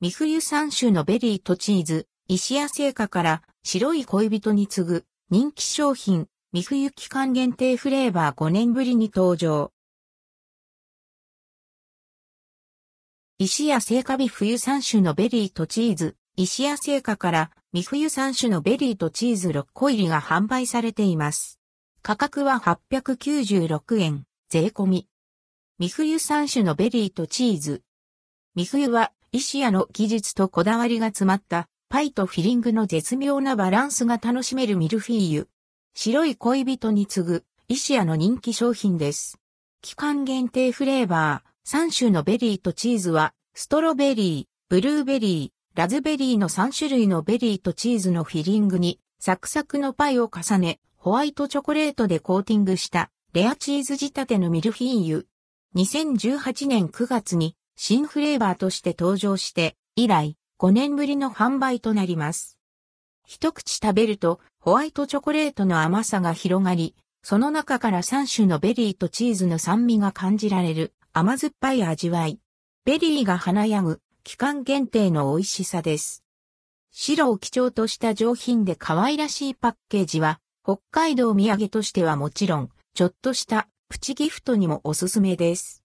美冬3種のベリーとチーズ、石屋製菓から白い恋人に次ぐ人気商品、美冬期間限定フレーバー5年ぶりに登場。石屋製菓美冬3種のベリーとチーズ、石屋製菓から美冬3種のベリーとチーズ6個入りが販売されています。価格は896円、税込み。美冬3種のベリーとチーズ。美冬は石屋の技術とこだわりが詰まったパイとフィリングの絶妙なバランスが楽しめるミルフィーユ。白い恋人に次ぐ石屋の人気商品です。期間限定フレーバー3種のベリーとチーズはストロベリー、ブルーベリー、ラズベリーの3種類のベリーとチーズのフィリングにサクサクのパイを重ねホワイトチョコレートでコーティングしたレアチーズ仕立てのミルフィーユ。2018年9月に新フレーバーとして登場して、以来5年ぶりの販売となります。一口食べるとホワイトチョコレートの甘さが広がり、その中から3種のベリーとチーズの酸味が感じられる甘酸っぱい味わい。ベリーが華やぐ期間限定の美味しさです。白を基調とした上品で可愛らしいパッケージは、北海道土産としてはもちろん、ちょっとしたプチギフトにもおすすめです。